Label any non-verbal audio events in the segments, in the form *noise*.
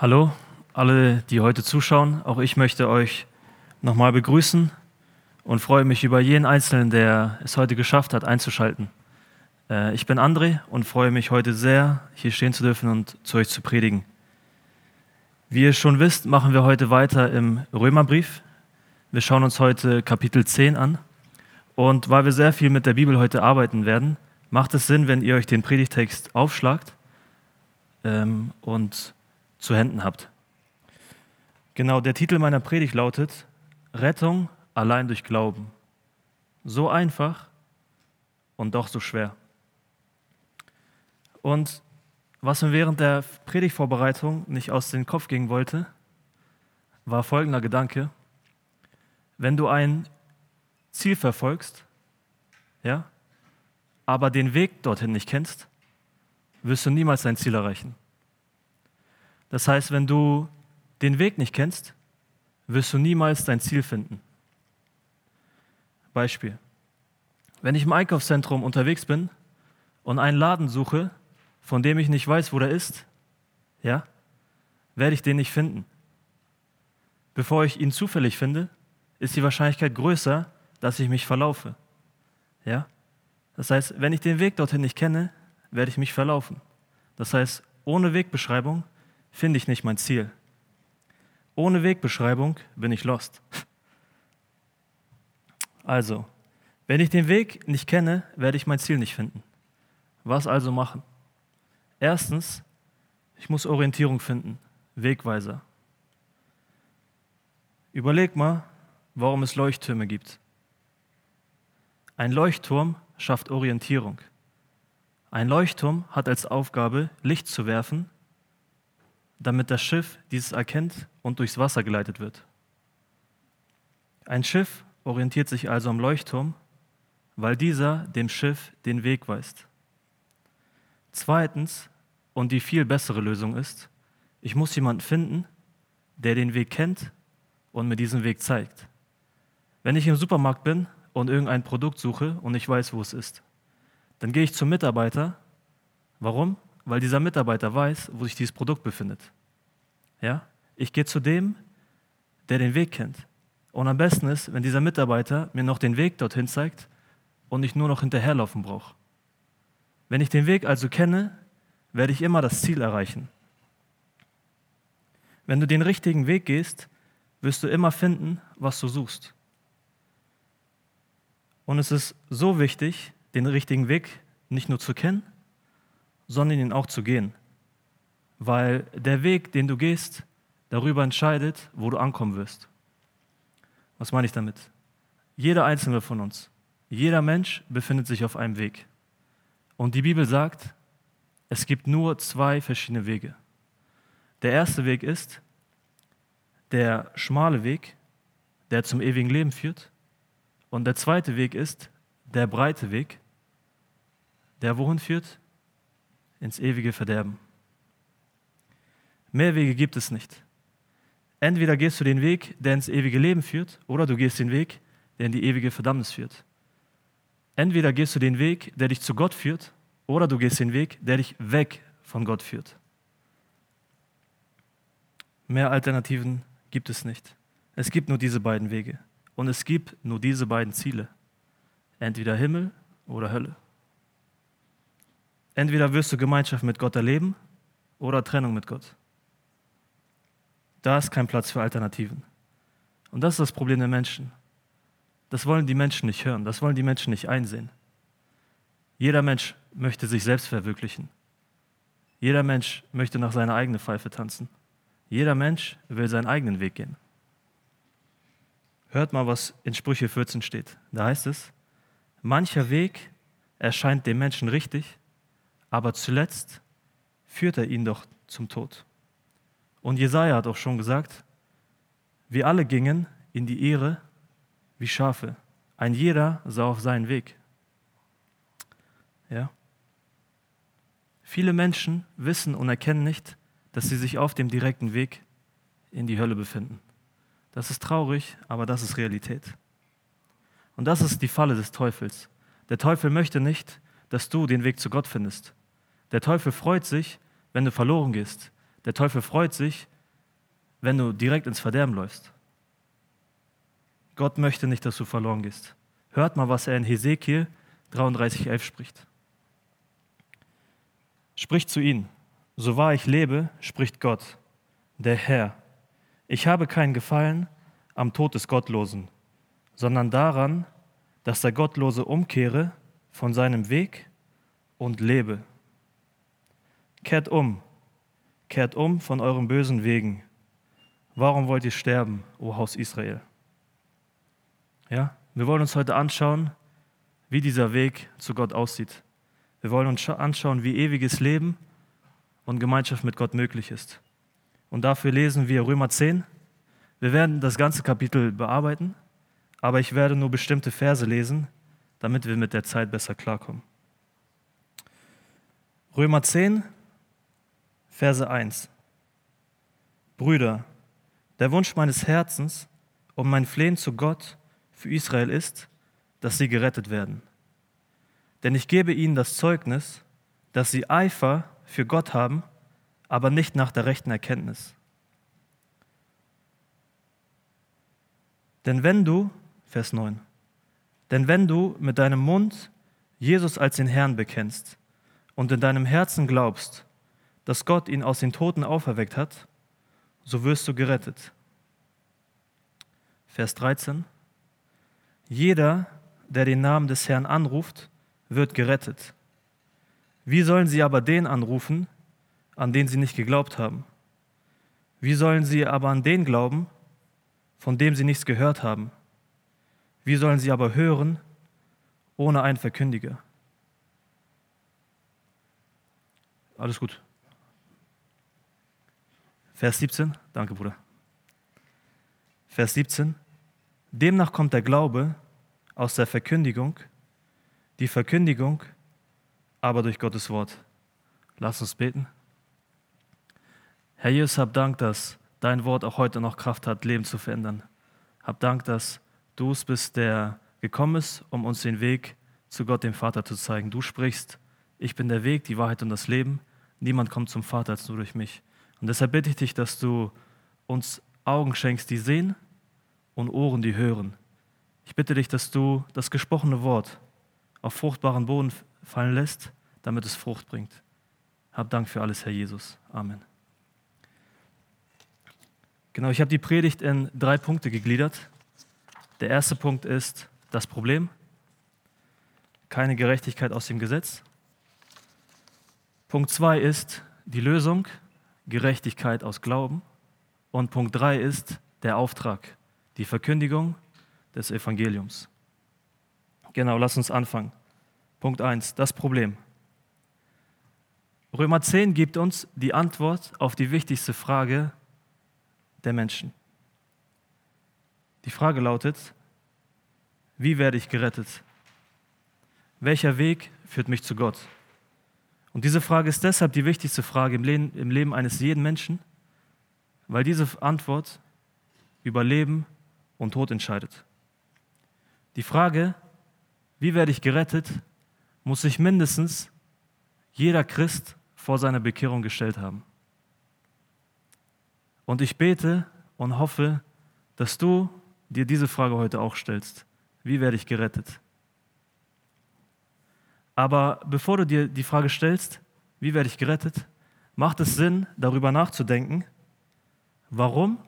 Hallo, alle, die heute zuschauen. Auch ich möchte euch nochmal begrüßen und freue mich über jeden Einzelnen, der es heute geschafft hat, einzuschalten. Äh, ich bin André und freue mich heute sehr, hier stehen zu dürfen und zu euch zu predigen. Wie ihr schon wisst, machen wir heute weiter im Römerbrief. Wir schauen uns heute Kapitel 10 an. Und weil wir sehr viel mit der Bibel heute arbeiten werden, macht es Sinn, wenn ihr euch den Predigtext aufschlagt ähm, und zu Händen habt. Genau, der Titel meiner Predigt lautet Rettung allein durch Glauben. So einfach und doch so schwer. Und was mir während der Predigtvorbereitung nicht aus dem Kopf gehen wollte, war folgender Gedanke. Wenn du ein Ziel verfolgst, ja, aber den Weg dorthin nicht kennst, wirst du niemals dein Ziel erreichen. Das heißt, wenn du den Weg nicht kennst, wirst du niemals dein Ziel finden. Beispiel. Wenn ich im Einkaufszentrum unterwegs bin und einen Laden suche, von dem ich nicht weiß, wo der ist, ja, werde ich den nicht finden. Bevor ich ihn zufällig finde, ist die Wahrscheinlichkeit größer, dass ich mich verlaufe. Ja? Das heißt, wenn ich den Weg dorthin nicht kenne, werde ich mich verlaufen. Das heißt, ohne Wegbeschreibung finde ich nicht mein Ziel. Ohne Wegbeschreibung bin ich lost. Also, wenn ich den Weg nicht kenne, werde ich mein Ziel nicht finden. Was also machen? Erstens, ich muss Orientierung finden, Wegweiser. Überleg mal, warum es Leuchttürme gibt. Ein Leuchtturm schafft Orientierung. Ein Leuchtturm hat als Aufgabe, Licht zu werfen damit das Schiff dieses erkennt und durchs Wasser geleitet wird. Ein Schiff orientiert sich also am Leuchtturm, weil dieser dem Schiff den Weg weist. Zweitens, und die viel bessere Lösung ist, ich muss jemanden finden, der den Weg kennt und mir diesen Weg zeigt. Wenn ich im Supermarkt bin und irgendein Produkt suche und ich weiß, wo es ist, dann gehe ich zum Mitarbeiter. Warum? Weil dieser Mitarbeiter weiß, wo sich dieses Produkt befindet. Ja? Ich gehe zu dem, der den Weg kennt. Und am besten ist, wenn dieser Mitarbeiter mir noch den Weg dorthin zeigt und ich nur noch hinterherlaufen brauche. Wenn ich den Weg also kenne, werde ich immer das Ziel erreichen. Wenn du den richtigen Weg gehst, wirst du immer finden, was du suchst. Und es ist so wichtig, den richtigen Weg nicht nur zu kennen, sondern ihn auch zu gehen. Weil der Weg, den du gehst, darüber entscheidet, wo du ankommen wirst. Was meine ich damit? Jeder einzelne von uns, jeder Mensch befindet sich auf einem Weg. Und die Bibel sagt, es gibt nur zwei verschiedene Wege. Der erste Weg ist der schmale Weg, der zum ewigen Leben führt. Und der zweite Weg ist der breite Weg, der wohin führt? Ins ewige Verderben. Mehr Wege gibt es nicht. Entweder gehst du den Weg, der ins ewige Leben führt, oder du gehst den Weg, der in die ewige Verdammnis führt. Entweder gehst du den Weg, der dich zu Gott führt, oder du gehst den Weg, der dich weg von Gott führt. Mehr Alternativen gibt es nicht. Es gibt nur diese beiden Wege. Und es gibt nur diese beiden Ziele. Entweder Himmel oder Hölle. Entweder wirst du Gemeinschaft mit Gott erleben oder Trennung mit Gott. Da ist kein Platz für Alternativen. Und das ist das Problem der Menschen. Das wollen die Menschen nicht hören, das wollen die Menschen nicht einsehen. Jeder Mensch möchte sich selbst verwirklichen. Jeder Mensch möchte nach seiner eigenen Pfeife tanzen. Jeder Mensch will seinen eigenen Weg gehen. Hört mal, was in Sprüche 14 steht. Da heißt es, mancher Weg erscheint dem Menschen richtig, aber zuletzt führt er ihn doch zum Tod. Und Jesaja hat auch schon gesagt, wir alle gingen in die Ehre wie Schafe. Ein jeder sah auf seinen Weg. Ja? Viele Menschen wissen und erkennen nicht, dass sie sich auf dem direkten Weg in die Hölle befinden. Das ist traurig, aber das ist Realität. Und das ist die Falle des Teufels. Der Teufel möchte nicht, dass du den Weg zu Gott findest. Der Teufel freut sich, wenn du verloren gehst. Der Teufel freut sich, wenn du direkt ins Verderben läufst. Gott möchte nicht, dass du verloren gehst. Hört mal, was er in Hesekiel 33,11 spricht. Spricht zu ihnen, so wahr ich lebe, spricht Gott, der Herr. Ich habe keinen Gefallen am Tod des Gottlosen, sondern daran, dass der Gottlose umkehre von seinem Weg und lebe. Kehrt um, kehrt um von euren bösen Wegen. Warum wollt ihr sterben, o Haus Israel? Ja, wir wollen uns heute anschauen, wie dieser Weg zu Gott aussieht. Wir wollen uns anschauen, wie ewiges Leben und Gemeinschaft mit Gott möglich ist. Und dafür lesen wir Römer 10. Wir werden das ganze Kapitel bearbeiten, aber ich werde nur bestimmte Verse lesen, damit wir mit der Zeit besser klarkommen. Römer 10, Verse 1. Brüder, der Wunsch meines Herzens und mein Flehen zu Gott für Israel ist, dass sie gerettet werden. Denn ich gebe ihnen das Zeugnis, dass sie Eifer für Gott haben, aber nicht nach der rechten Erkenntnis. Denn wenn du, Vers 9, denn wenn du mit deinem Mund Jesus als den Herrn bekennst und in deinem Herzen glaubst, dass Gott ihn aus den Toten auferweckt hat, so wirst du gerettet. Vers 13. Jeder, der den Namen des Herrn anruft, wird gerettet. Wie sollen sie aber den anrufen, an den sie nicht geglaubt haben? Wie sollen sie aber an den glauben, von dem sie nichts gehört haben? Wie sollen sie aber hören ohne einen Verkündiger? Alles gut. Vers 17, danke Bruder. Vers 17, demnach kommt der Glaube aus der Verkündigung, die Verkündigung aber durch Gottes Wort. Lass uns beten. Herr Jesus, hab Dank, dass dein Wort auch heute noch Kraft hat, Leben zu verändern. Hab Dank, dass du bist, der gekommen ist, um uns den Weg zu Gott, dem Vater, zu zeigen. Du sprichst, ich bin der Weg, die Wahrheit und das Leben. Niemand kommt zum Vater als nur durch mich. Und deshalb bitte ich dich, dass du uns Augen schenkst, die sehen und Ohren, die hören. Ich bitte dich, dass du das gesprochene Wort auf fruchtbaren Boden fallen lässt, damit es Frucht bringt. Hab Dank für alles, Herr Jesus. Amen. Genau, ich habe die Predigt in drei Punkte gegliedert. Der erste Punkt ist das Problem. Keine Gerechtigkeit aus dem Gesetz. Punkt zwei ist die Lösung. Gerechtigkeit aus Glauben. Und Punkt drei ist der Auftrag, die Verkündigung des Evangeliums. Genau, lass uns anfangen. Punkt eins: das Problem. Römer 10 gibt uns die Antwort auf die wichtigste Frage der Menschen. Die Frage lautet, wie werde ich gerettet? Welcher Weg führt mich zu Gott? Und diese Frage ist deshalb die wichtigste Frage im Leben, im Leben eines jeden Menschen, weil diese Antwort über Leben und Tod entscheidet. Die Frage, wie werde ich gerettet, muss sich mindestens jeder Christ vor seiner Bekehrung gestellt haben. Und ich bete und hoffe, dass du dir diese Frage heute auch stellst. Wie werde ich gerettet? Aber bevor du dir die Frage stellst, wie werde ich gerettet, macht es Sinn, darüber nachzudenken, warum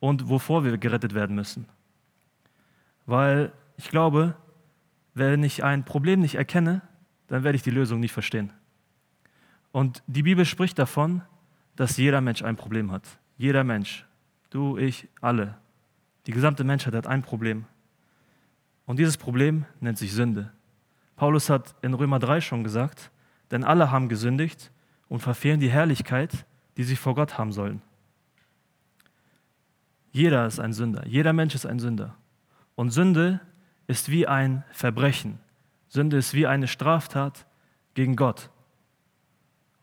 und wovor wir gerettet werden müssen. Weil ich glaube, wenn ich ein Problem nicht erkenne, dann werde ich die Lösung nicht verstehen. Und die Bibel spricht davon, dass jeder Mensch ein Problem hat. Jeder Mensch. Du, ich, alle. Die gesamte Menschheit hat ein Problem. Und dieses Problem nennt sich Sünde. Paulus hat in Römer 3 schon gesagt, denn alle haben gesündigt und verfehlen die Herrlichkeit, die sie vor Gott haben sollen. Jeder ist ein Sünder, jeder Mensch ist ein Sünder. Und Sünde ist wie ein Verbrechen. Sünde ist wie eine Straftat gegen Gott.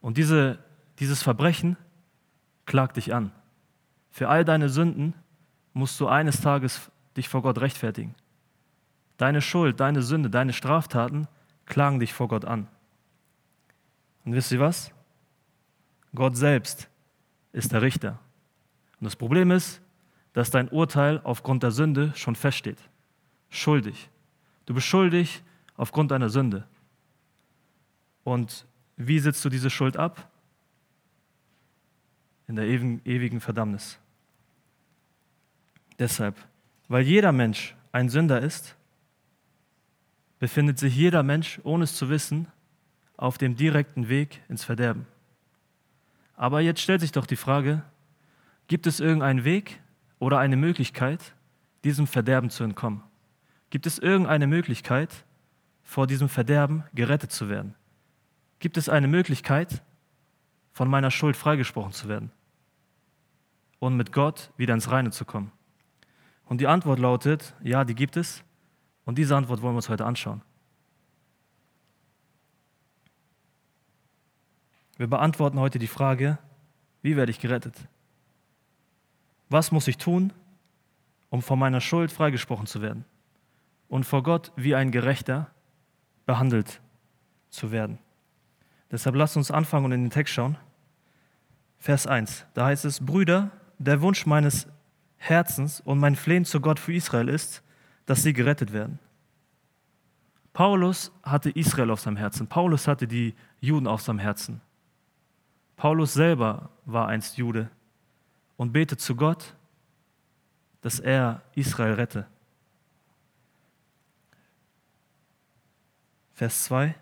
Und diese, dieses Verbrechen klagt dich an. Für all deine Sünden musst du eines Tages dich vor Gott rechtfertigen. Deine Schuld, deine Sünde, deine Straftaten klagen dich vor Gott an. Und wisst ihr was? Gott selbst ist der Richter. Und das Problem ist, dass dein Urteil aufgrund der Sünde schon feststeht. Schuldig. Du bist schuldig aufgrund deiner Sünde. Und wie sitzt du diese Schuld ab? In der ewigen Verdammnis. Deshalb, weil jeder Mensch ein Sünder ist, befindet sich jeder Mensch, ohne es zu wissen, auf dem direkten Weg ins Verderben. Aber jetzt stellt sich doch die Frage, gibt es irgendeinen Weg oder eine Möglichkeit, diesem Verderben zu entkommen? Gibt es irgendeine Möglichkeit, vor diesem Verderben gerettet zu werden? Gibt es eine Möglichkeit, von meiner Schuld freigesprochen zu werden und mit Gott wieder ins Reine zu kommen? Und die Antwort lautet, ja, die gibt es. Und diese Antwort wollen wir uns heute anschauen. Wir beantworten heute die Frage, wie werde ich gerettet? Was muss ich tun, um von meiner Schuld freigesprochen zu werden und vor Gott wie ein Gerechter behandelt zu werden? Deshalb lasst uns anfangen und in den Text schauen. Vers 1, da heißt es, Brüder, der Wunsch meines Herzens und mein Flehen zu Gott für Israel ist, dass sie gerettet werden. Paulus hatte Israel auf seinem Herzen, Paulus hatte die Juden auf seinem Herzen. Paulus selber war einst Jude und betet zu Gott, dass er Israel rette. Vers 2.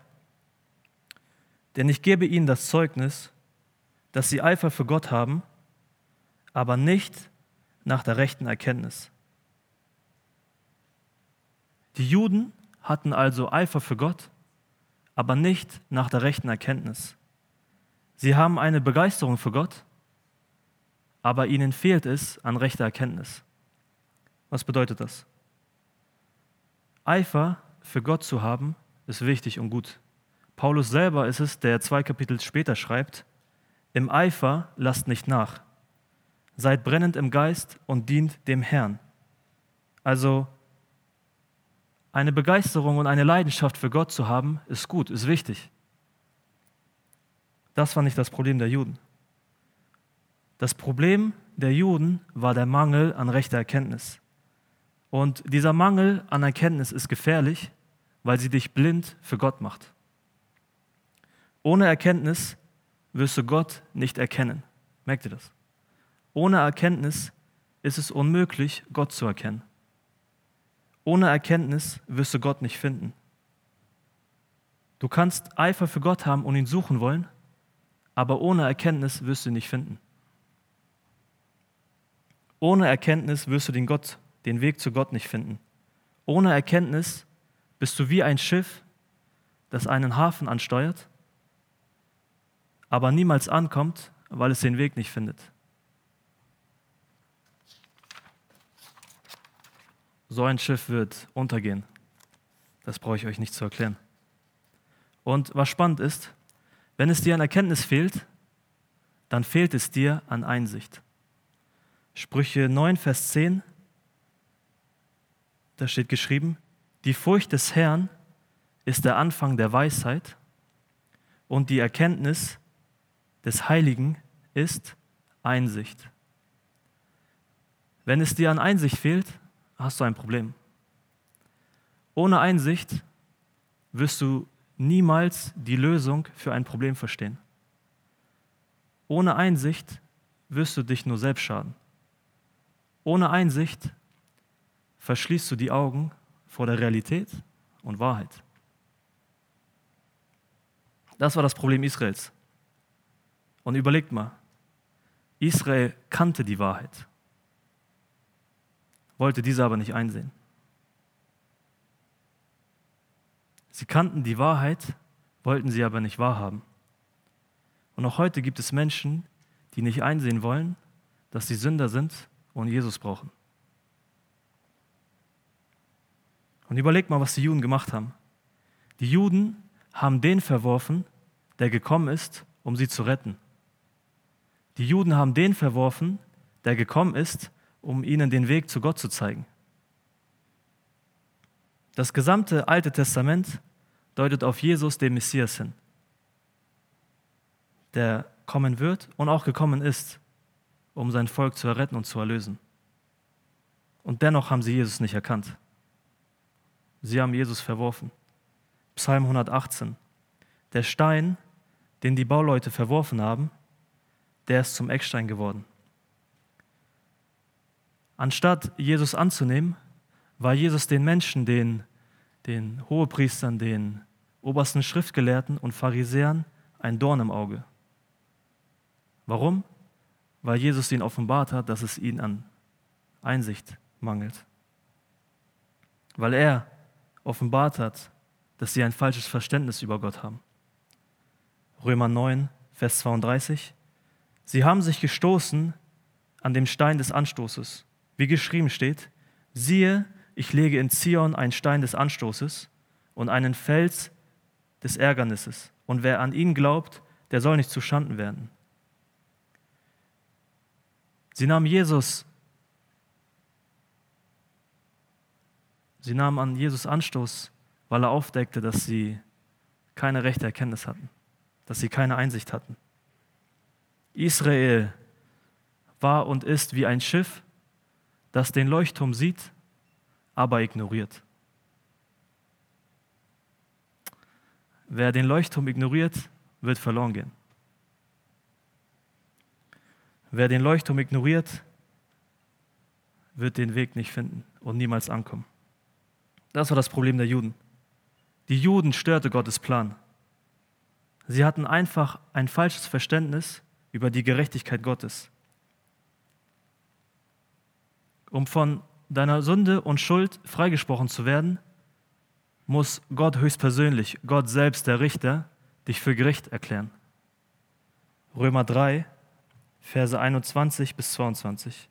Denn ich gebe ihnen das Zeugnis, dass sie Eifer für Gott haben, aber nicht nach der rechten Erkenntnis. Die Juden hatten also Eifer für Gott, aber nicht nach der rechten Erkenntnis. Sie haben eine Begeisterung für Gott, aber ihnen fehlt es an rechter Erkenntnis. Was bedeutet das? Eifer für Gott zu haben, ist wichtig und gut. Paulus selber ist es, der zwei Kapitel später schreibt, im Eifer lasst nicht nach. Seid brennend im Geist und dient dem Herrn. Also eine Begeisterung und eine Leidenschaft für Gott zu haben, ist gut, ist wichtig. Das war nicht das Problem der Juden. Das Problem der Juden war der Mangel an rechter Erkenntnis. Und dieser Mangel an Erkenntnis ist gefährlich, weil sie dich blind für Gott macht. Ohne Erkenntnis wirst du Gott nicht erkennen. Merkt ihr das? Ohne Erkenntnis ist es unmöglich, Gott zu erkennen. Ohne Erkenntnis wirst du Gott nicht finden. Du kannst Eifer für Gott haben und ihn suchen wollen, aber ohne Erkenntnis wirst du ihn nicht finden. Ohne Erkenntnis wirst du den, Gott, den Weg zu Gott nicht finden. Ohne Erkenntnis bist du wie ein Schiff, das einen Hafen ansteuert, aber niemals ankommt, weil es den Weg nicht findet. So ein Schiff wird untergehen. Das brauche ich euch nicht zu erklären. Und was spannend ist, wenn es dir an Erkenntnis fehlt, dann fehlt es dir an Einsicht. Sprüche 9, Vers 10, da steht geschrieben, die Furcht des Herrn ist der Anfang der Weisheit und die Erkenntnis des Heiligen ist Einsicht. Wenn es dir an Einsicht fehlt, hast du ein Problem. Ohne Einsicht wirst du niemals die Lösung für ein Problem verstehen. Ohne Einsicht wirst du dich nur selbst schaden. Ohne Einsicht verschließt du die Augen vor der Realität und Wahrheit. Das war das Problem Israels. Und überlegt mal, Israel kannte die Wahrheit, wollte diese aber nicht einsehen. Sie kannten die Wahrheit, wollten sie aber nicht wahrhaben. Und auch heute gibt es Menschen, die nicht einsehen wollen, dass sie Sünder sind und Jesus brauchen. Und überlegt mal, was die Juden gemacht haben. Die Juden haben den verworfen, der gekommen ist, um sie zu retten. Die Juden haben den verworfen, der gekommen ist, um ihnen den Weg zu Gott zu zeigen. Das gesamte Alte Testament deutet auf Jesus, den Messias hin, der kommen wird und auch gekommen ist, um sein Volk zu erretten und zu erlösen. Und dennoch haben sie Jesus nicht erkannt. Sie haben Jesus verworfen. Psalm 118. Der Stein, den die Bauleute verworfen haben, der ist zum Eckstein geworden. Anstatt Jesus anzunehmen, war Jesus den Menschen, den, den Hohepriestern, den obersten Schriftgelehrten und Pharisäern ein Dorn im Auge. Warum? Weil Jesus ihnen offenbart hat, dass es ihnen an Einsicht mangelt. Weil er offenbart hat, dass sie ein falsches Verständnis über Gott haben. Römer 9, Vers 32. Sie haben sich gestoßen an dem Stein des Anstoßes. Wie geschrieben steht, siehe, ich lege in Zion einen Stein des Anstoßes und einen Fels des Ärgernisses. Und wer an ihn glaubt, der soll nicht zu Schanden werden. Sie nahmen Jesus, sie nahmen an Jesus Anstoß, weil er aufdeckte, dass sie keine rechte Erkenntnis hatten, dass sie keine Einsicht hatten. Israel war und ist wie ein Schiff, das den Leuchtturm sieht, aber ignoriert. Wer den Leuchtturm ignoriert, wird verloren gehen. Wer den Leuchtturm ignoriert, wird den Weg nicht finden und niemals ankommen. Das war das Problem der Juden. Die Juden störte Gottes Plan. Sie hatten einfach ein falsches Verständnis über die Gerechtigkeit Gottes. Um von deiner Sünde und Schuld freigesprochen zu werden, muss Gott höchstpersönlich, Gott selbst, der Richter, dich für gerecht erklären. Römer 3, Verse 21 bis 22.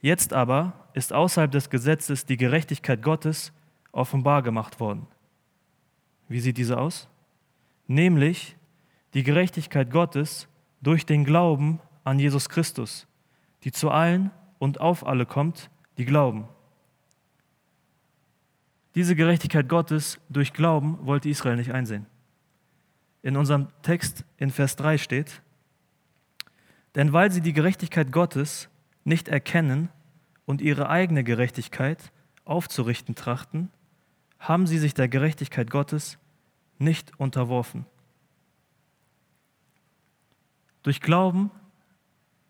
Jetzt aber ist außerhalb des Gesetzes die Gerechtigkeit Gottes offenbar gemacht worden. Wie sieht diese aus? Nämlich die Gerechtigkeit Gottes durch den Glauben an Jesus Christus, die zu allen und auf alle kommt, die glauben. Diese Gerechtigkeit Gottes durch Glauben wollte Israel nicht einsehen. In unserem Text in Vers 3 steht, denn weil sie die Gerechtigkeit Gottes nicht erkennen und ihre eigene Gerechtigkeit aufzurichten trachten, haben sie sich der Gerechtigkeit Gottes nicht unterworfen. Durch Glauben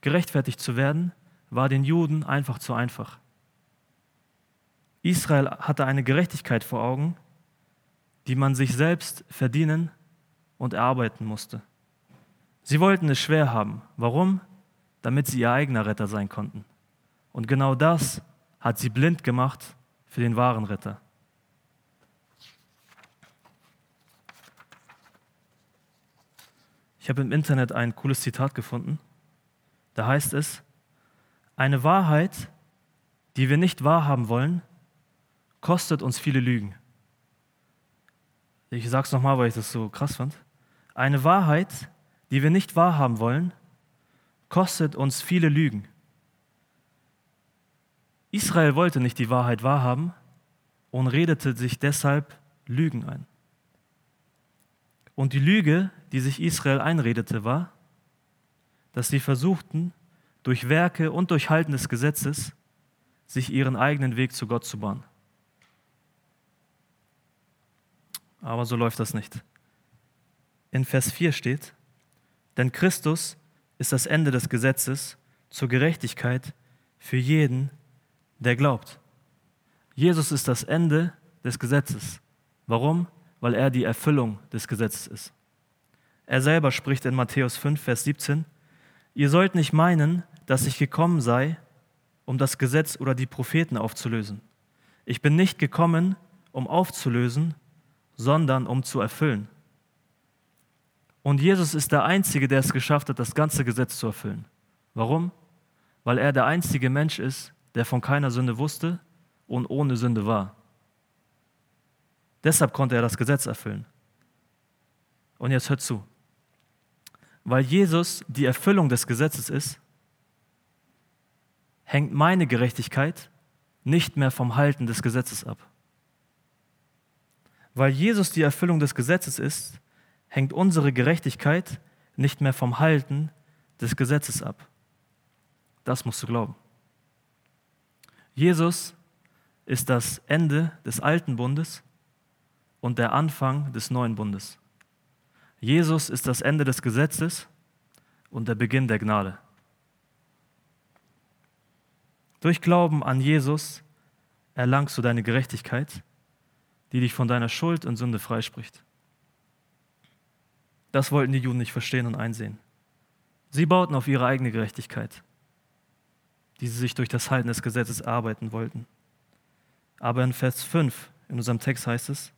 gerechtfertigt zu werden, war den Juden einfach zu einfach. Israel hatte eine Gerechtigkeit vor Augen, die man sich selbst verdienen und erarbeiten musste. Sie wollten es schwer haben. Warum? Damit sie ihr eigener Retter sein konnten. Und genau das hat sie blind gemacht für den wahren Retter. Ich habe im Internet ein cooles Zitat gefunden. Da heißt es, eine Wahrheit, die wir nicht wahrhaben wollen, kostet uns viele Lügen. Ich sage es nochmal, weil ich das so krass fand. Eine Wahrheit, die wir nicht wahrhaben wollen, kostet uns viele Lügen. Israel wollte nicht die Wahrheit wahrhaben und redete sich deshalb Lügen ein. Und die Lüge, die sich Israel einredete, war, dass sie versuchten, durch Werke und durch Halten des Gesetzes sich ihren eigenen Weg zu Gott zu bahnen. Aber so läuft das nicht. In Vers 4 steht, denn Christus ist das Ende des Gesetzes zur Gerechtigkeit für jeden, der glaubt. Jesus ist das Ende des Gesetzes. Warum? weil er die Erfüllung des Gesetzes ist. Er selber spricht in Matthäus 5, Vers 17, ihr sollt nicht meinen, dass ich gekommen sei, um das Gesetz oder die Propheten aufzulösen. Ich bin nicht gekommen, um aufzulösen, sondern um zu erfüllen. Und Jesus ist der Einzige, der es geschafft hat, das ganze Gesetz zu erfüllen. Warum? Weil er der einzige Mensch ist, der von keiner Sünde wusste und ohne Sünde war. Deshalb konnte er das Gesetz erfüllen. Und jetzt hört zu. Weil Jesus die Erfüllung des Gesetzes ist, hängt meine Gerechtigkeit nicht mehr vom Halten des Gesetzes ab. Weil Jesus die Erfüllung des Gesetzes ist, hängt unsere Gerechtigkeit nicht mehr vom Halten des Gesetzes ab. das musst du glauben. Jesus ist das Ende des alten Bundes und der Anfang des neuen Bundes. Jesus ist das Ende des Gesetzes und der Beginn der Gnade. Durch Glauben an Jesus erlangst du deine Gerechtigkeit, die dich von deiner Schuld und Sünde freispricht. Das wollten die Juden nicht verstehen und einsehen. Sie bauten auf ihre eigene Gerechtigkeit, die sie sich durch das Halten des Gesetzes arbeiten wollten. Aber in Vers 5 in unserem Text heißt es,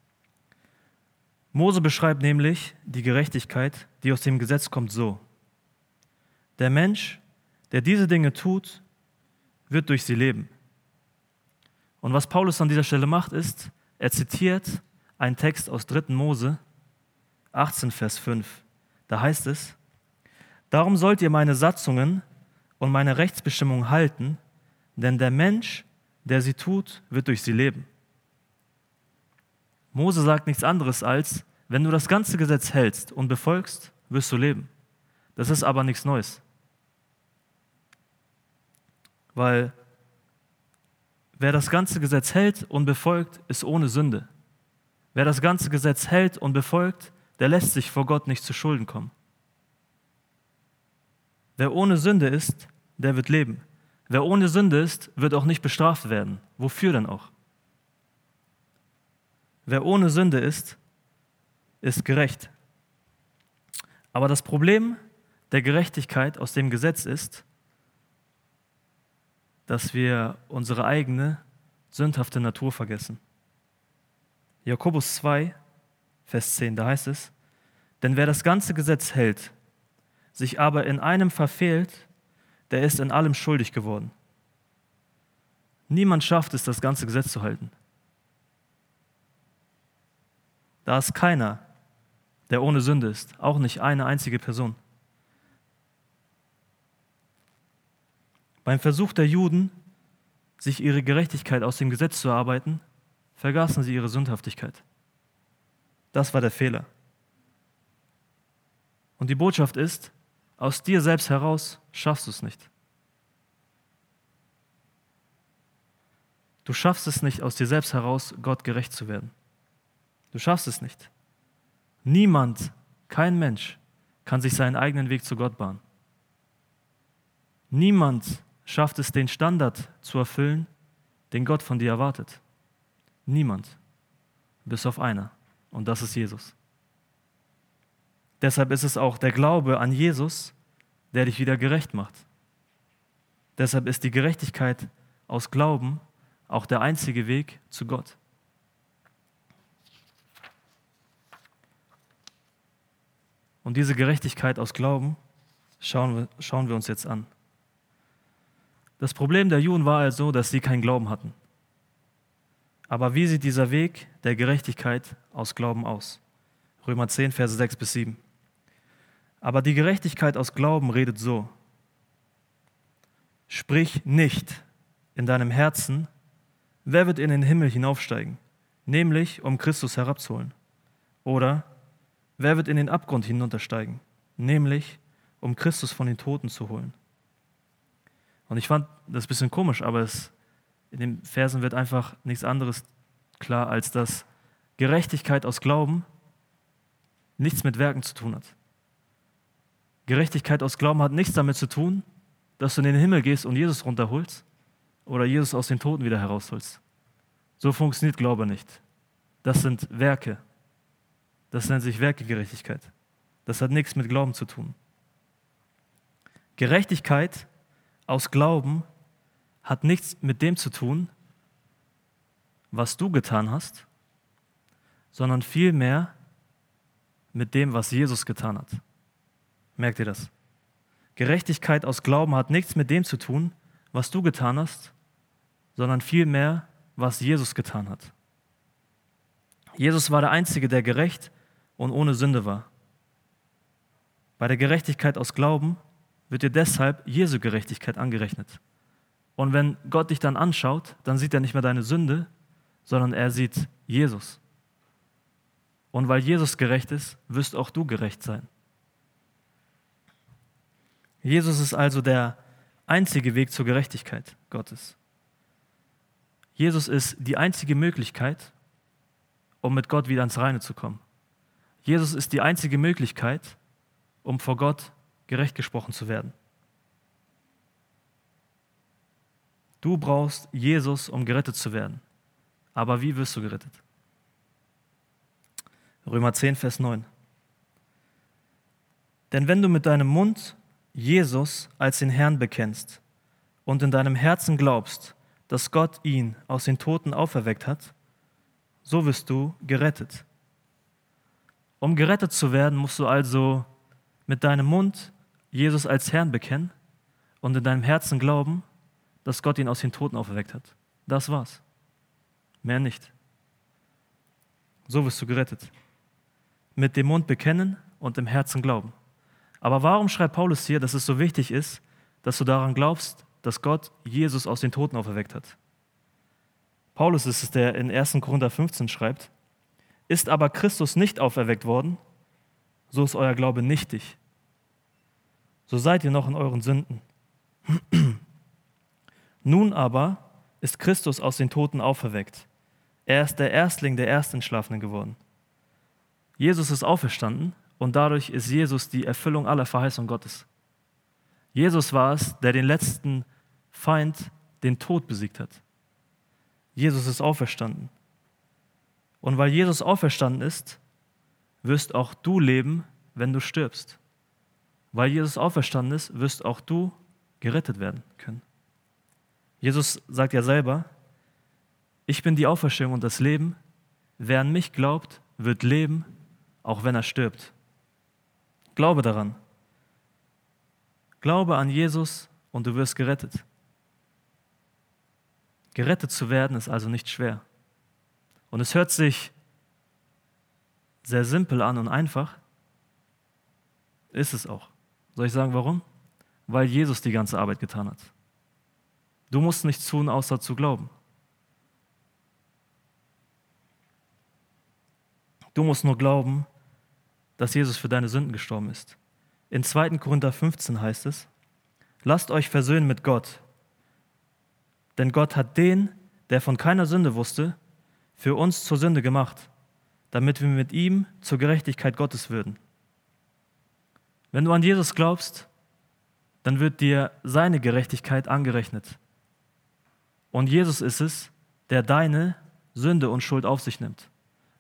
Mose beschreibt nämlich die Gerechtigkeit, die aus dem Gesetz kommt, so. Der Mensch, der diese Dinge tut, wird durch sie leben. Und was Paulus an dieser Stelle macht, ist, er zitiert einen Text aus 3. Mose 18, Vers 5. Da heißt es, Darum sollt ihr meine Satzungen und meine Rechtsbestimmungen halten, denn der Mensch, der sie tut, wird durch sie leben. Mose sagt nichts anderes als, wenn du das ganze Gesetz hältst und befolgst, wirst du leben. Das ist aber nichts Neues. Weil wer das ganze Gesetz hält und befolgt, ist ohne Sünde. Wer das ganze Gesetz hält und befolgt, der lässt sich vor Gott nicht zu Schulden kommen. Wer ohne Sünde ist, der wird leben. Wer ohne Sünde ist, wird auch nicht bestraft werden. Wofür denn auch? Wer ohne Sünde ist, ist gerecht. Aber das Problem der Gerechtigkeit aus dem Gesetz ist, dass wir unsere eigene sündhafte Natur vergessen. Jakobus 2, Vers 10, da heißt es, denn wer das ganze Gesetz hält, sich aber in einem verfehlt, der ist in allem schuldig geworden. Niemand schafft es, das ganze Gesetz zu halten. Da ist keiner, der ohne Sünde ist, auch nicht eine einzige Person. Beim Versuch der Juden, sich ihre Gerechtigkeit aus dem Gesetz zu erarbeiten, vergaßen sie ihre Sündhaftigkeit. Das war der Fehler. Und die Botschaft ist, aus dir selbst heraus schaffst du es nicht. Du schaffst es nicht, aus dir selbst heraus Gott gerecht zu werden. Du schaffst es nicht. Niemand, kein Mensch kann sich seinen eigenen Weg zu Gott bahnen. Niemand schafft es, den Standard zu erfüllen, den Gott von dir erwartet. Niemand, bis auf einer, und das ist Jesus. Deshalb ist es auch der Glaube an Jesus, der dich wieder gerecht macht. Deshalb ist die Gerechtigkeit aus Glauben auch der einzige Weg zu Gott. Und diese Gerechtigkeit aus Glauben schauen wir, schauen wir uns jetzt an. Das Problem der Juden war also, dass sie keinen Glauben hatten. Aber wie sieht dieser Weg der Gerechtigkeit aus Glauben aus? Römer 10, Verse 6 bis 7. Aber die Gerechtigkeit aus Glauben redet so. Sprich nicht in deinem Herzen, wer wird in den Himmel hinaufsteigen, nämlich um Christus herabzuholen? Oder wer wird in den Abgrund hinuntersteigen, nämlich um Christus von den Toten zu holen? Und ich fand das ein bisschen komisch, aber es, in den Versen wird einfach nichts anderes klar, als dass Gerechtigkeit aus Glauben nichts mit Werken zu tun hat. Gerechtigkeit aus Glauben hat nichts damit zu tun, dass du in den Himmel gehst und Jesus runterholst oder Jesus aus den Toten wieder herausholst. So funktioniert Glaube nicht. Das sind Werke. Das nennt sich Werkegerechtigkeit. Das hat nichts mit Glauben zu tun. Gerechtigkeit aus Glauben hat nichts mit dem zu tun, was du getan hast, sondern vielmehr mit dem, was Jesus getan hat. Merkt ihr das? Gerechtigkeit aus Glauben hat nichts mit dem zu tun, was du getan hast, sondern vielmehr, was Jesus getan hat. Jesus war der Einzige, der gerecht und ohne Sünde war. Bei der Gerechtigkeit aus Glauben wird dir deshalb Jesu Gerechtigkeit angerechnet. Und wenn Gott dich dann anschaut, dann sieht er nicht mehr deine Sünde, sondern er sieht Jesus. Und weil Jesus gerecht ist, wirst auch du gerecht sein. Jesus ist also der einzige Weg zur Gerechtigkeit Gottes. Jesus ist die einzige Möglichkeit, um mit Gott wieder ans Reine zu kommen. Jesus ist die einzige Möglichkeit, um vor Gott gerecht gesprochen zu werden. Du brauchst Jesus, um gerettet zu werden. Aber wie wirst du gerettet? Römer 10, Vers 9. Denn wenn du mit deinem Mund Jesus als den Herrn bekennst und in deinem Herzen glaubst, dass Gott ihn aus den Toten auferweckt hat, so wirst du gerettet. Um gerettet zu werden, musst du also mit deinem Mund Jesus als Herrn bekennen und in deinem Herzen glauben, dass Gott ihn aus den Toten auferweckt hat. Das war's. Mehr nicht. So wirst du gerettet. Mit dem Mund bekennen und im Herzen glauben. Aber warum schreibt Paulus hier, dass es so wichtig ist, dass du daran glaubst, dass Gott Jesus aus den Toten auferweckt hat? Paulus ist es, der in 1. Korinther 15 schreibt, ist aber Christus nicht auferweckt worden, so ist euer Glaube nichtig. So seid ihr noch in euren Sünden. *clears throat* Nun aber ist Christus aus den Toten auferweckt. Er ist der Erstling der Erstentschlafenen geworden. Jesus ist auferstanden und dadurch ist Jesus die Erfüllung aller Verheißungen Gottes. Jesus war es, der den letzten Feind, den Tod besiegt hat. Jesus ist auferstanden. Und weil Jesus auferstanden ist, wirst auch du leben, wenn du stirbst. Weil Jesus auferstanden ist, wirst auch du gerettet werden können. Jesus sagt ja selber, ich bin die Auferstehung und das Leben. Wer an mich glaubt, wird leben, auch wenn er stirbt. Glaube daran. Glaube an Jesus und du wirst gerettet. Gerettet zu werden ist also nicht schwer. Und es hört sich sehr simpel an und einfach. Ist es auch. Soll ich sagen, warum? Weil Jesus die ganze Arbeit getan hat. Du musst nichts tun, außer zu glauben. Du musst nur glauben, dass Jesus für deine Sünden gestorben ist. In 2. Korinther 15 heißt es, lasst euch versöhnen mit Gott. Denn Gott hat den, der von keiner Sünde wusste, für uns zur Sünde gemacht, damit wir mit ihm zur Gerechtigkeit Gottes würden. Wenn du an Jesus glaubst, dann wird dir seine Gerechtigkeit angerechnet. Und Jesus ist es, der deine Sünde und Schuld auf sich nimmt.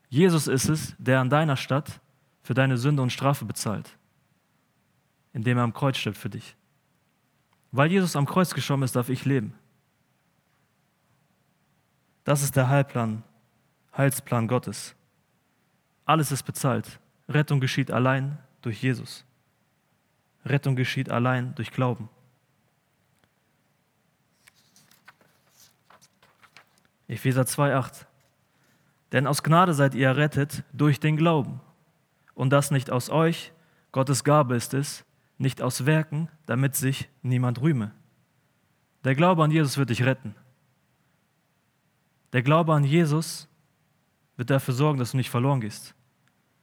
Jesus ist es, der an deiner Stadt für deine Sünde und Strafe bezahlt, indem er am Kreuz stirbt für dich. Weil Jesus am Kreuz gestorben ist, darf ich leben. Das ist der Heilplan, Heilsplan Gottes. Alles ist bezahlt. Rettung geschieht allein durch Jesus. Rettung geschieht allein durch Glauben. Epheser 2,8. Denn aus Gnade seid ihr errettet durch den Glauben. Und das nicht aus euch, Gottes Gabe ist es, nicht aus Werken, damit sich niemand rühme. Der Glaube an Jesus wird dich retten. Der Glaube an Jesus wird dafür sorgen, dass du nicht verloren gehst.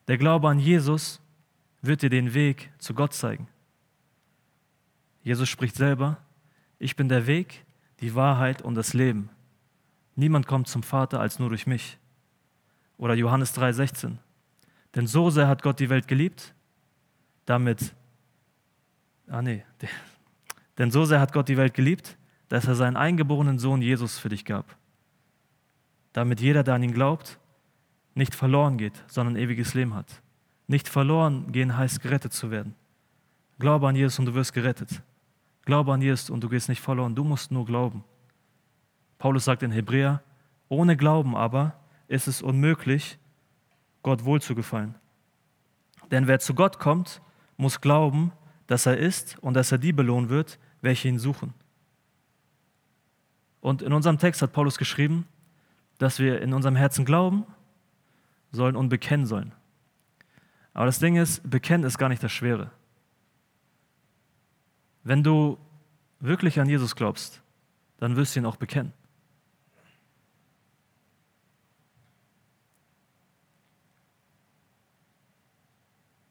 Der Glaube an Jesus wird dir den Weg zu Gott zeigen. Jesus spricht selber, ich bin der Weg, die Wahrheit und das Leben. Niemand kommt zum Vater als nur durch mich. Oder Johannes 3:16. Denn so sehr hat Gott die Welt geliebt, damit, ah nee, *laughs* denn so sehr hat Gott die Welt geliebt, dass er seinen eingeborenen Sohn Jesus für dich gab. Damit jeder, der an ihn glaubt, nicht verloren geht, sondern ewiges Leben hat. Nicht verloren gehen heißt gerettet zu werden. Glaube an Jesus und du wirst gerettet. Glaube an Jesus und du gehst nicht verloren. Du musst nur glauben. Paulus sagt in Hebräer, ohne Glauben aber ist es unmöglich, Gott wohlzugefallen. Denn wer zu Gott kommt, muss glauben, dass er ist und dass er die belohnen wird, welche ihn suchen. Und in unserem Text hat Paulus geschrieben, dass wir in unserem Herzen glauben sollen und bekennen sollen. Aber das Ding ist, bekennen ist gar nicht das Schwere. Wenn du wirklich an Jesus glaubst, dann wirst du ihn auch bekennen.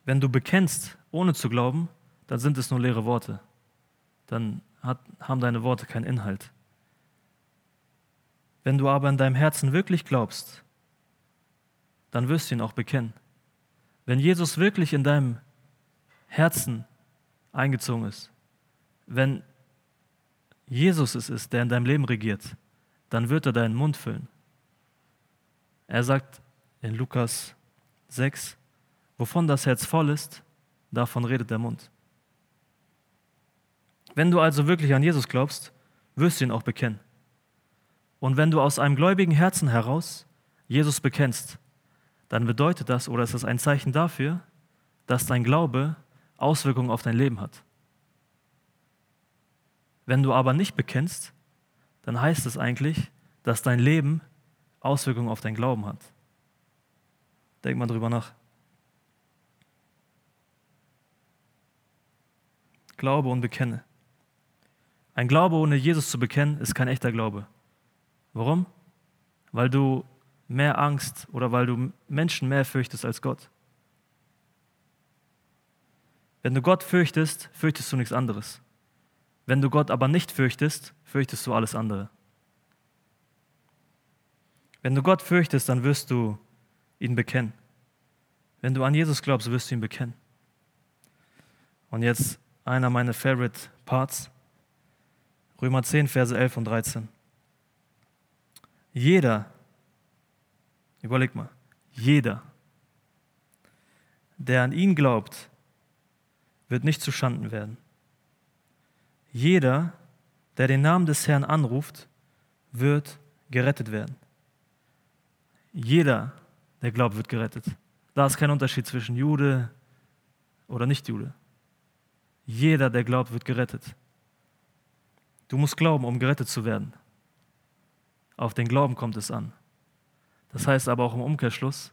Wenn du bekennst, ohne zu glauben, dann sind es nur leere Worte. Dann hat, haben deine Worte keinen Inhalt. Wenn du aber in deinem Herzen wirklich glaubst, dann wirst du ihn auch bekennen. Wenn Jesus wirklich in deinem Herzen eingezogen ist, wenn Jesus es ist, der in deinem Leben regiert, dann wird er deinen Mund füllen. Er sagt in Lukas 6, wovon das Herz voll ist, davon redet der Mund. Wenn du also wirklich an Jesus glaubst, wirst du ihn auch bekennen. Und wenn du aus einem gläubigen Herzen heraus Jesus bekennst, dann bedeutet das oder ist das ein Zeichen dafür, dass dein Glaube Auswirkungen auf dein Leben hat. Wenn du aber nicht bekennst, dann heißt es eigentlich, dass dein Leben Auswirkungen auf dein Glauben hat. Denk mal drüber nach. Glaube und bekenne. Ein Glaube ohne Jesus zu bekennen, ist kein echter Glaube. Warum? Weil du mehr Angst oder weil du Menschen mehr fürchtest als Gott. Wenn du Gott fürchtest, fürchtest du nichts anderes. Wenn du Gott aber nicht fürchtest, fürchtest du alles andere. Wenn du Gott fürchtest, dann wirst du ihn bekennen. Wenn du an Jesus glaubst, wirst du ihn bekennen. Und jetzt einer meiner Favorite Parts. Römer 10, Verse 11 und 13. Jeder, überleg mal, jeder, der an ihn glaubt, wird nicht zuschanden werden. Jeder, der den Namen des Herrn anruft, wird gerettet werden. Jeder, der glaubt, wird gerettet. Da ist kein Unterschied zwischen Jude oder Nicht-Jude. Jeder, der glaubt, wird gerettet. Du musst glauben, um gerettet zu werden. Auf den Glauben kommt es an. Das heißt aber auch im Umkehrschluss,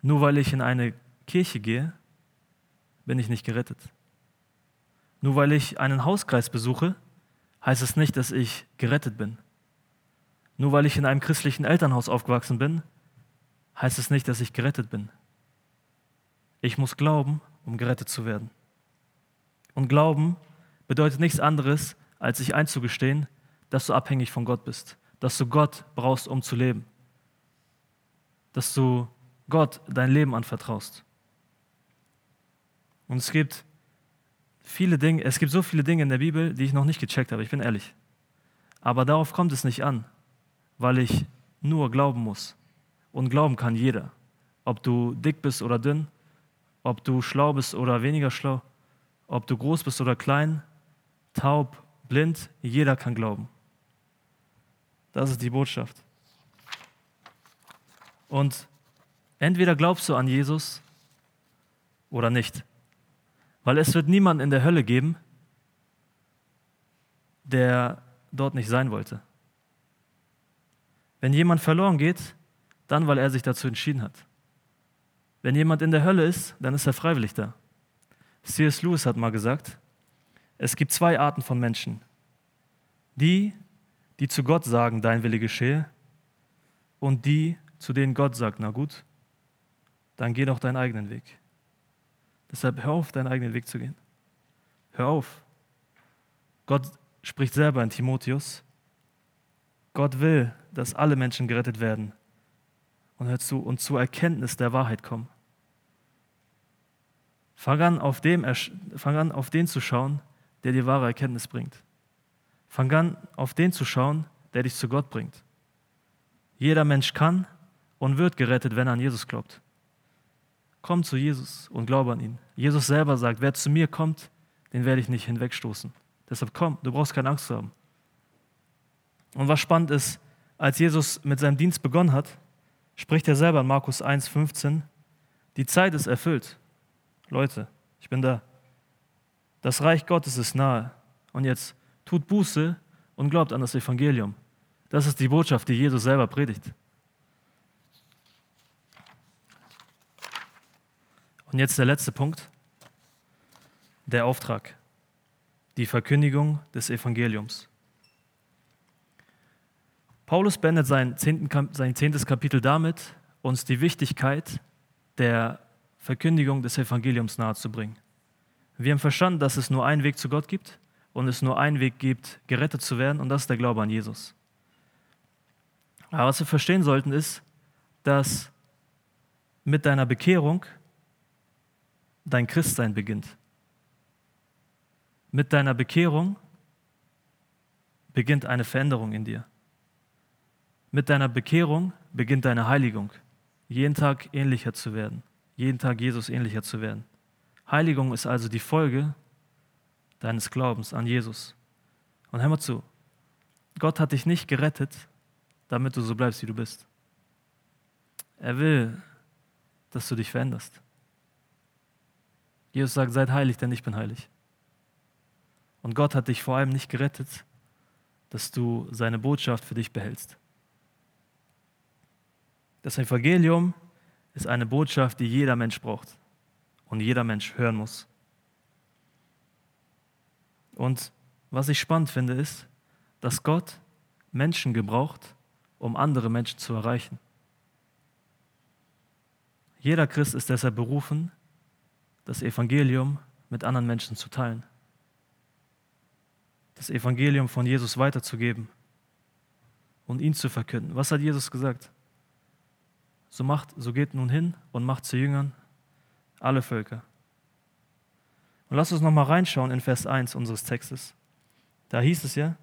nur weil ich in eine Kirche gehe, bin ich nicht gerettet. Nur weil ich einen Hauskreis besuche, heißt es nicht, dass ich gerettet bin. Nur weil ich in einem christlichen Elternhaus aufgewachsen bin, heißt es nicht, dass ich gerettet bin. Ich muss glauben, um gerettet zu werden. Und Glauben bedeutet nichts anderes, als sich einzugestehen, dass du abhängig von Gott bist, dass du Gott brauchst, um zu leben, dass du Gott dein Leben anvertraust. Und es gibt viele Dinge, es gibt so viele Dinge in der Bibel, die ich noch nicht gecheckt habe, ich bin ehrlich. Aber darauf kommt es nicht an, weil ich nur glauben muss. Und glauben kann jeder. Ob du dick bist oder dünn, ob du schlau bist oder weniger schlau, ob du groß bist oder klein, taub, blind, jeder kann glauben. Das ist die Botschaft. Und entweder glaubst du an Jesus oder nicht. Weil es wird niemanden in der Hölle geben, der dort nicht sein wollte. Wenn jemand verloren geht, dann weil er sich dazu entschieden hat. Wenn jemand in der Hölle ist, dann ist er freiwillig da. C.S. Lewis hat mal gesagt, es gibt zwei Arten von Menschen. Die, die zu Gott sagen, dein Wille geschehe, und die, zu denen Gott sagt, na gut, dann geh doch deinen eigenen Weg. Deshalb hör auf, deinen eigenen Weg zu gehen. Hör auf. Gott spricht selber in Timotheus. Gott will, dass alle Menschen gerettet werden und, hör zu, und zur Erkenntnis der Wahrheit kommen. Fang an, auf dem, fang an, auf den zu schauen, der dir wahre Erkenntnis bringt. Fang an, auf den zu schauen, der dich zu Gott bringt. Jeder Mensch kann und wird gerettet, wenn er an Jesus glaubt. Komm zu Jesus und glaube an ihn. Jesus selber sagt, wer zu mir kommt, den werde ich nicht hinwegstoßen. Deshalb komm, du brauchst keine Angst zu haben. Und was spannend ist, als Jesus mit seinem Dienst begonnen hat, spricht er selber in Markus 1,15, die Zeit ist erfüllt. Leute, ich bin da. Das Reich Gottes ist nahe. Und jetzt tut Buße und glaubt an das Evangelium. Das ist die Botschaft, die Jesus selber predigt. Und jetzt der letzte Punkt, der Auftrag, die Verkündigung des Evangeliums. Paulus beendet sein, zehntes Kapitel damit, uns die Wichtigkeit der Verkündigung des Evangeliums nahezubringen. Wir haben verstanden, dass es nur einen Weg zu Gott gibt und es nur einen Weg gibt, gerettet zu werden, und das ist der Glaube an Jesus. Aber was wir verstehen sollten, ist, dass mit deiner Bekehrung dein Christsein beginnt. Mit deiner Bekehrung beginnt eine Veränderung in dir. Mit deiner Bekehrung beginnt deine Heiligung, jeden Tag ähnlicher zu werden, jeden Tag Jesus ähnlicher zu werden. Heiligung ist also die Folge deines Glaubens an Jesus. Und hör mal zu, Gott hat dich nicht gerettet, damit du so bleibst, wie du bist. Er will, dass du dich veränderst. Jesus sagt, seid heilig, denn ich bin heilig. Und Gott hat dich vor allem nicht gerettet, dass du seine Botschaft für dich behältst. Das Evangelium ist eine Botschaft, die jeder Mensch braucht und jeder Mensch hören muss. Und was ich spannend finde, ist, dass Gott Menschen gebraucht, um andere Menschen zu erreichen. Jeder Christ ist deshalb berufen, das Evangelium mit anderen Menschen zu teilen, das Evangelium von Jesus weiterzugeben und ihn zu verkünden. Was hat Jesus gesagt? So macht, so geht nun hin und macht zu Jüngern alle Völker. Und lass uns nochmal reinschauen in Vers 1 unseres Textes. Da hieß es ja,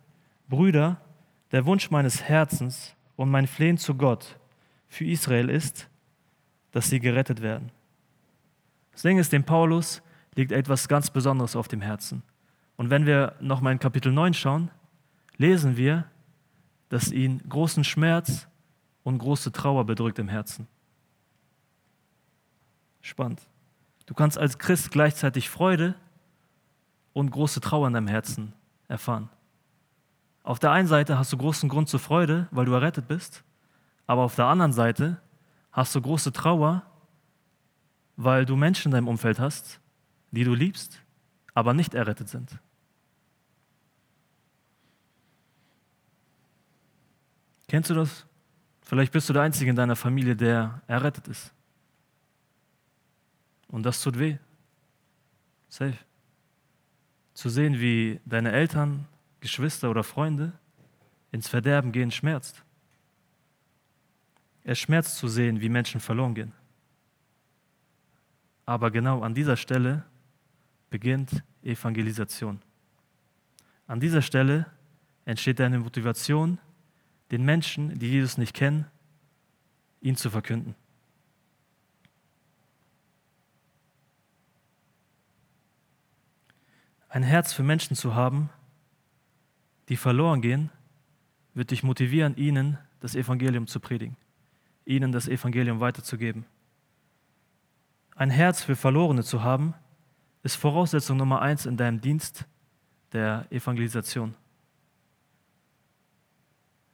Brüder, der Wunsch meines Herzens und mein Flehen zu Gott für Israel ist, dass sie gerettet werden. Das Ding ist, dem Paulus liegt etwas ganz Besonderes auf dem Herzen. Und wenn wir nochmal in Kapitel 9 schauen, lesen wir, dass ihn großen Schmerz und große Trauer bedrückt im Herzen. Spannend. Du kannst als Christ gleichzeitig Freude und große Trauer in deinem Herzen erfahren. Auf der einen Seite hast du großen Grund zur Freude, weil du errettet bist, aber auf der anderen Seite hast du große Trauer, weil du Menschen in deinem Umfeld hast, die du liebst, aber nicht errettet sind. Kennst du das? Vielleicht bist du der Einzige in deiner Familie, der errettet ist. Und das tut weh. Safe. Zu sehen, wie deine Eltern, Geschwister oder Freunde ins Verderben gehen, schmerzt. Es schmerzt zu sehen, wie Menschen verloren gehen. Aber genau an dieser Stelle beginnt Evangelisation. An dieser Stelle entsteht eine Motivation, den Menschen, die Jesus nicht kennen, ihn zu verkünden. Ein Herz für Menschen zu haben, die verloren gehen, wird dich motivieren, ihnen das Evangelium zu predigen, ihnen das Evangelium weiterzugeben. Ein Herz für Verlorene zu haben, ist Voraussetzung Nummer eins in deinem Dienst der Evangelisation.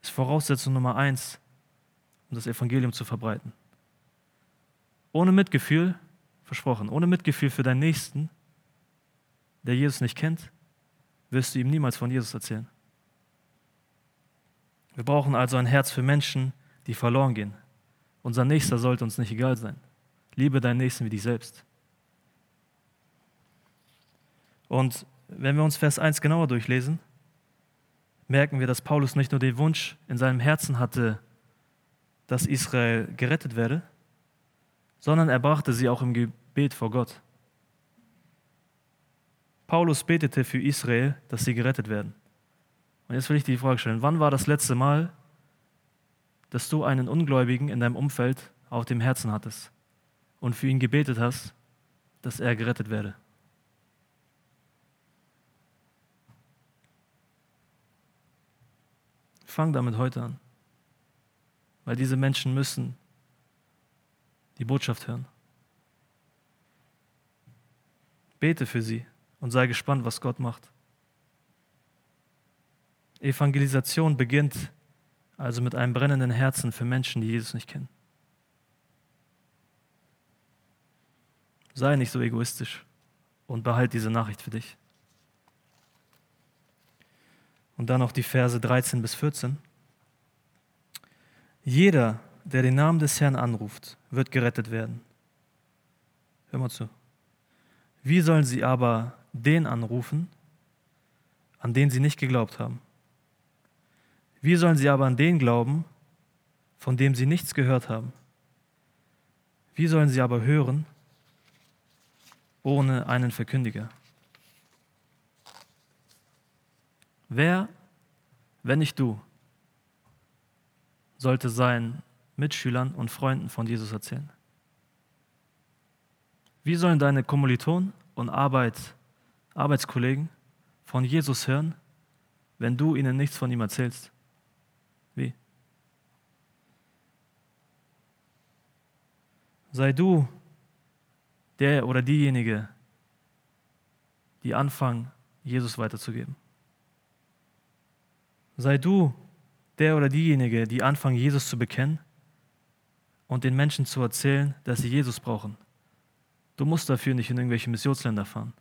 Ist Voraussetzung Nummer eins, um das Evangelium zu verbreiten. Ohne Mitgefühl, versprochen, ohne Mitgefühl für deinen Nächsten der Jesus nicht kennt, wirst du ihm niemals von Jesus erzählen. Wir brauchen also ein Herz für Menschen, die verloren gehen. Unser Nächster sollte uns nicht egal sein. Liebe deinen Nächsten wie dich selbst. Und wenn wir uns Vers 1 genauer durchlesen, merken wir, dass Paulus nicht nur den Wunsch in seinem Herzen hatte, dass Israel gerettet werde, sondern er brachte sie auch im Gebet vor Gott. Paulus betete für Israel, dass sie gerettet werden. Und jetzt will ich dir die Frage stellen, wann war das letzte Mal, dass du einen Ungläubigen in deinem Umfeld auf dem Herzen hattest und für ihn gebetet hast, dass er gerettet werde? Fang damit heute an, weil diese Menschen müssen die Botschaft hören. Bete für sie und sei gespannt, was Gott macht. Evangelisation beginnt also mit einem brennenden Herzen für Menschen, die Jesus nicht kennen. Sei nicht so egoistisch und behalte diese Nachricht für dich. Und dann noch die Verse 13 bis 14. Jeder, der den Namen des Herrn anruft, wird gerettet werden. Hör mal zu. Wie sollen sie aber den anrufen, an den sie nicht geglaubt haben. Wie sollen sie aber an den glauben, von dem sie nichts gehört haben? Wie sollen sie aber hören ohne einen Verkündiger? Wer, wenn nicht du, sollte seinen Mitschülern und Freunden von Jesus erzählen? Wie sollen deine Kommilitonen und Arbeit, Arbeitskollegen von Jesus hören, wenn du ihnen nichts von ihm erzählst? Wie? Sei du der oder diejenige, die anfangen, Jesus weiterzugeben. Sei du der oder diejenige, die anfangen, Jesus zu bekennen und den Menschen zu erzählen, dass sie Jesus brauchen. Du musst dafür nicht in irgendwelche Missionsländer fahren.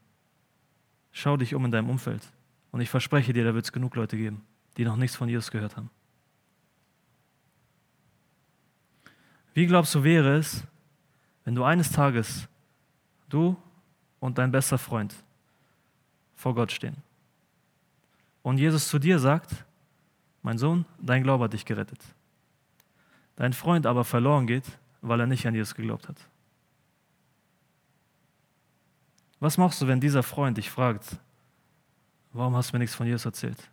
Schau dich um in deinem Umfeld. Und ich verspreche dir, da wird es genug Leute geben, die noch nichts von Jesus gehört haben. Wie glaubst du, wäre es, wenn du eines Tages, du und dein bester Freund, vor Gott stehen und Jesus zu dir sagt, mein Sohn, dein Glaube hat dich gerettet. Dein Freund aber verloren geht, weil er nicht an Jesus geglaubt hat. Was machst du, wenn dieser Freund dich fragt, warum hast du mir nichts von Jesus erzählt?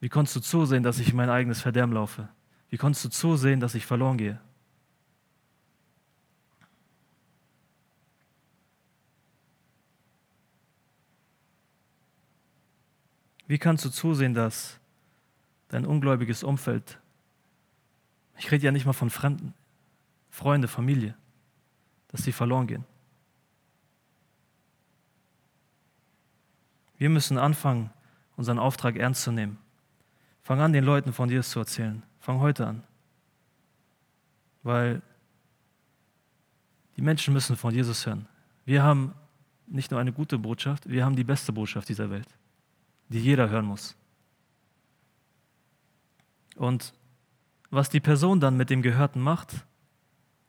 Wie konntest du zusehen, dass ich in mein eigenes Verderben laufe? Wie konntest du zusehen, dass ich verloren gehe? Wie kannst du zusehen, dass dein ungläubiges Umfeld, ich rede ja nicht mal von Fremden, Freunde, Familie, dass sie verloren gehen? Wir müssen anfangen, unseren Auftrag ernst zu nehmen. Fang an, den Leuten von Jesus zu erzählen. Fang heute an. Weil die Menschen müssen von Jesus hören. Wir haben nicht nur eine gute Botschaft, wir haben die beste Botschaft dieser Welt die jeder hören muss. Und was die Person dann mit dem Gehörten macht,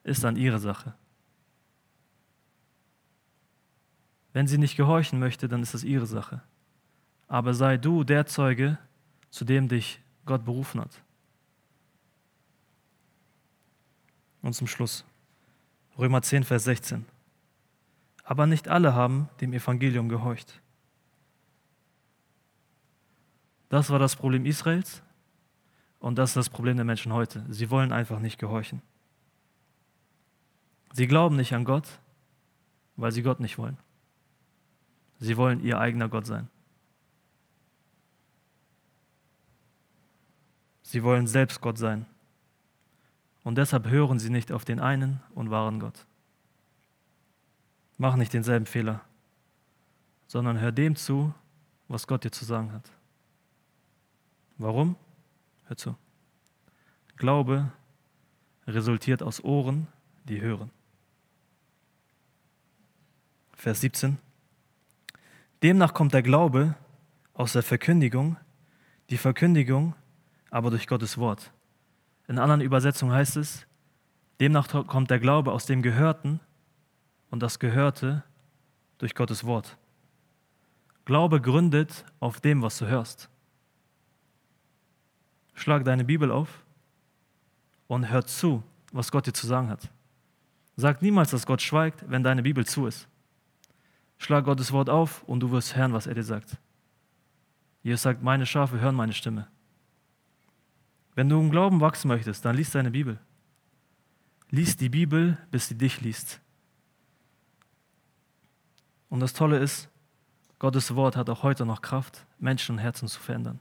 ist dann ihre Sache. Wenn sie nicht gehorchen möchte, dann ist es ihre Sache. Aber sei du der Zeuge, zu dem dich Gott berufen hat. Und zum Schluss. Römer 10, Vers 16. Aber nicht alle haben dem Evangelium gehorcht. Das war das Problem Israels und das ist das Problem der Menschen heute. Sie wollen einfach nicht gehorchen. Sie glauben nicht an Gott, weil sie Gott nicht wollen. Sie wollen ihr eigener Gott sein. Sie wollen selbst Gott sein. Und deshalb hören sie nicht auf den einen und wahren Gott. Mach nicht denselben Fehler, sondern hör dem zu, was Gott dir zu sagen hat. Warum? Hör zu. Glaube resultiert aus Ohren, die hören. Vers 17. Demnach kommt der Glaube aus der Verkündigung, die Verkündigung aber durch Gottes Wort. In anderen Übersetzungen heißt es, demnach kommt der Glaube aus dem Gehörten und das Gehörte durch Gottes Wort. Glaube gründet auf dem, was du hörst. Schlag deine Bibel auf und hör zu, was Gott dir zu sagen hat. Sag niemals, dass Gott schweigt, wenn deine Bibel zu ist. Schlag Gottes Wort auf und du wirst hören, was er dir sagt. Jesus sagt, meine Schafe hören meine Stimme. Wenn du im Glauben wachsen möchtest, dann liest deine Bibel. Lies die Bibel, bis sie dich liest. Und das Tolle ist, Gottes Wort hat auch heute noch Kraft, Menschen und Herzen zu verändern.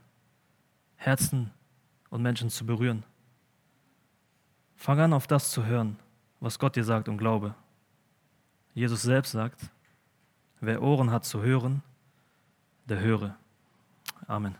Herzen und Menschen zu berühren. Fang an, auf das zu hören, was Gott dir sagt und glaube. Jesus selbst sagt, wer Ohren hat zu hören, der höre. Amen.